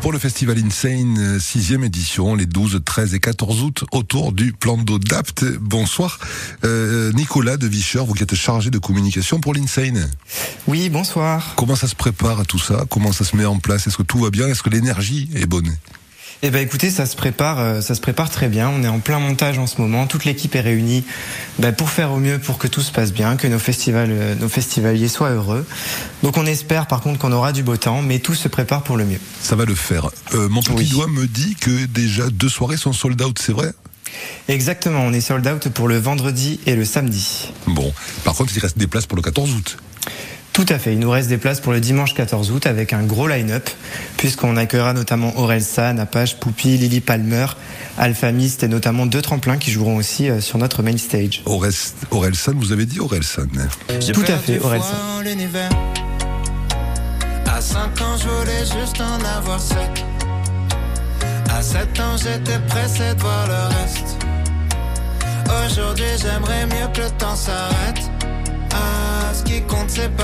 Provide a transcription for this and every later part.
pour le festival Insane, 6e édition, les 12, 13 et 14 août, autour du plan d'eau d'Apt. Bonsoir, euh, Nicolas de Vicheur, vous qui êtes chargé de communication pour l'Insane. Oui, bonsoir. Comment ça se prépare à tout ça? Comment ça se met en place? Est-ce que tout va bien? Est-ce que l'énergie est bonne? Eh ben écoutez, ça se prépare, euh, ça se prépare très bien. On est en plein montage en ce moment. Toute l'équipe est réunie ben, pour faire au mieux pour que tout se passe bien, que nos festivals, euh, nos festivaliers soient heureux. Donc on espère par contre qu'on aura du beau temps, mais tout se prépare pour le mieux. Ça va le faire. Euh, mon petit doigt me dit que déjà deux soirées sont sold out, c'est vrai? Exactement, on est sold out pour le vendredi et le samedi. Bon, par contre, il reste des places pour le 14 août. Tout à fait. Il nous reste des places pour le dimanche 14 août avec un gros line-up, puisqu'on accueillera notamment Aurel San, Apache, Poupy, Lily Palmer, Alphamist et notamment deux tremplins qui joueront aussi euh, sur notre main stage. Aurel San, vous avez dit Aurel San Tout à fait, Aurel San. À 5 ans, je voulais juste en avoir 7. À 7 ans, j'étais pressé de voir le reste. Aujourd'hui, j'aimerais mieux que le temps s'arrête. Ah, ce qui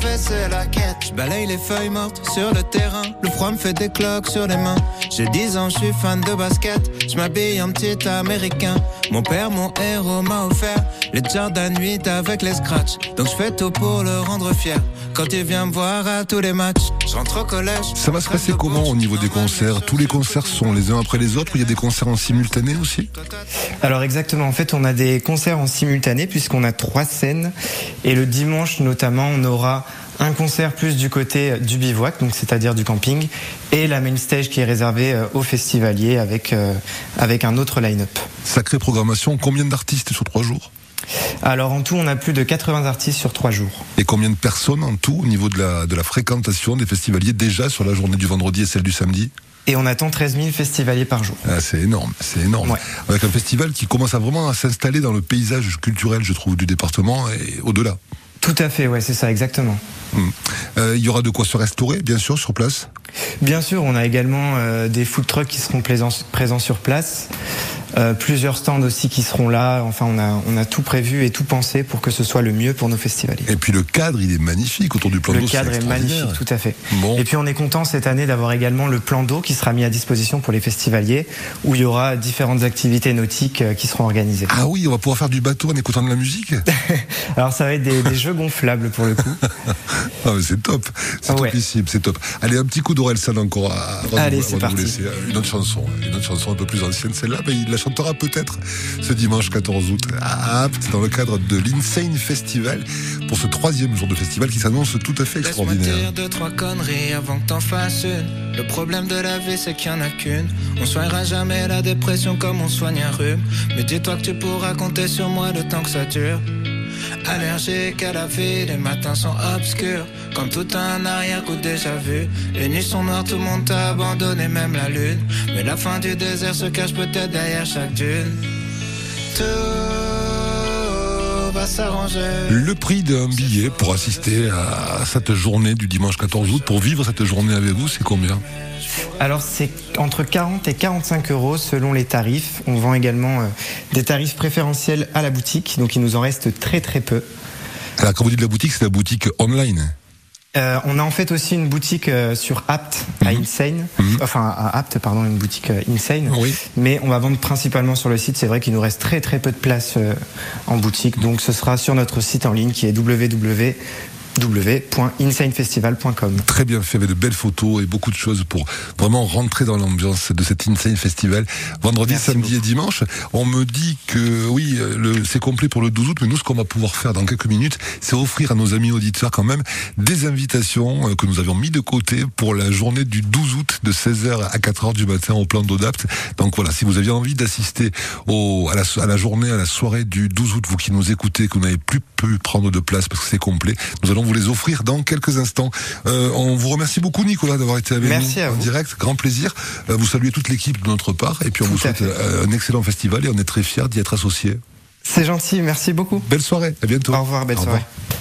compte, c'est pas la balaye les feuilles mortes sur le terrain. Le froid me fait des cloques sur les mains. J'ai 10 ans, je suis fan de basket. Je m'habille en petit américain. Mon père, mon héros, m'a offert les Jordan 8 avec les scratchs. Donc je fais tout pour le rendre fier. Quand il vient me voir à tous les matchs, je rentre au collège. Ça va se passer comment au niveau des concerts? Tous les concerts sont les uns après les autres ou il y a des concerts en simultané aussi? Alors exactement, en fait on a des concerts en simultané puisqu'on a trois scènes et le dimanche notamment on aura un concert plus du côté du bivouac, donc c'est-à-dire du camping, et la main stage qui est réservée euh, aux festivaliers avec, euh, avec un autre line-up. Sacrée programmation, combien d'artistes sur trois jours? Alors en tout, on a plus de 80 artistes sur trois jours. Et combien de personnes en tout au niveau de la, de la fréquentation des festivaliers déjà sur la journée du vendredi et celle du samedi? Et on attend 13 000 festivaliers par jour. Ah, c'est énorme, c'est énorme. Avec un festival qui commence à vraiment à s'installer dans le paysage culturel, je trouve, du département et au-delà. Tout à fait, ouais, c'est ça, exactement. Hmm. Euh, il y aura de quoi se restaurer, bien sûr, sur place? Bien sûr, on a également euh, des food trucks qui seront présents sur place. Euh, plusieurs stands aussi qui seront là. Enfin, on a, on a tout prévu et tout pensé pour que ce soit le mieux pour nos festivaliers. Et puis le cadre, il est magnifique autour du plan d'eau. Le cadre est, magnifique, tout à fait. Et puis on est content cette année d'avoir également le plan d'eau qui sera mis à disposition pour les festivaliers, où il y aura différentes activités nautiques euh, qui seront organisées. Ah oui, on va pouvoir faire du bateau en écoutant de la musique. Alors ça va être des, jeux gonflables pour le coup. ah, c'est top, c'est topissime, c'est top. Allez, un petit coup d'Orelsan encore. Allez, c'est parti. Une autre chanson, une autre chanson un peu plus ancienne, celle-là, mais il chantera peut-être ce dimanche 14 août à Apt, dans le cadre de l'Insane Festival, pour ce troisième jour de festival qui s'annonce tout à fait extraordinaire. Dire deux, trois conneries avant que t'en fasses une. Le problème de la vie, c'est qu'il n'y en a qu'une. On soignera jamais la dépression comme on soigne un rhume. Mais dis-toi que tu pourras compter sur moi le temps que ça dure. Allergique à la vie, les matins sont obscurs. Comme tout un arrière-coup déjà vu. Les nuits sont noires, tout le monde t'a abandonné, même la lune. Mais la fin du désert se cache peut-être derrière chaque dune. Le prix d'un billet pour assister à cette journée du dimanche 14 août, pour vivre cette journée avec vous, c'est combien? Alors c'est entre 40 et 45 euros selon les tarifs. On vend également euh, des tarifs préférentiels à la boutique, donc il nous en reste très très peu. Alors quand vous dites la boutique, c'est la boutique online euh, on a en fait aussi une boutique euh, sur Apt à mhm. Insane, mhm. enfin à Apt pardon, une boutique Insane. Oui. Mais on va vendre principalement sur le site. C'est vrai qu'il nous reste très très peu de place en boutique, donc ce sera sur notre site en ligne qui est www www.insanefestival.com. Très bien fait, avec de belles photos et beaucoup de choses pour vraiment rentrer dans l'ambiance de cet Insane Festival. Vendredi, samedi et dimanche. On me dit que oui, c'est complet pour le 12 août, mais nous, ce qu'on va pouvoir faire dans quelques minutes, c'est offrir à nos amis auditeurs quand même des invitations euh, que nous avions mis de côté pour la journée du 12 août de 16h à 4h du matin au plan d'Odapt. Donc voilà, si vous aviez envie d'assister au, à la, à la journée, à la soirée du 12 août, vous qui nous écoutez, que vous n'avez plus pu prendre de place parce que c'est complet, nous allons vous les offrir dans quelques instants. Euh, on vous remercie beaucoup Nicolas d'avoir été avec nous en direct, grand plaisir. Euh, vous saluez toute l'équipe de notre part et puis on vous souhaite euh, un excellent festival et on est très fiers d'y être associés. C'est gentil, merci beaucoup. Belle soirée, à bientôt. Au revoir, belle soirée.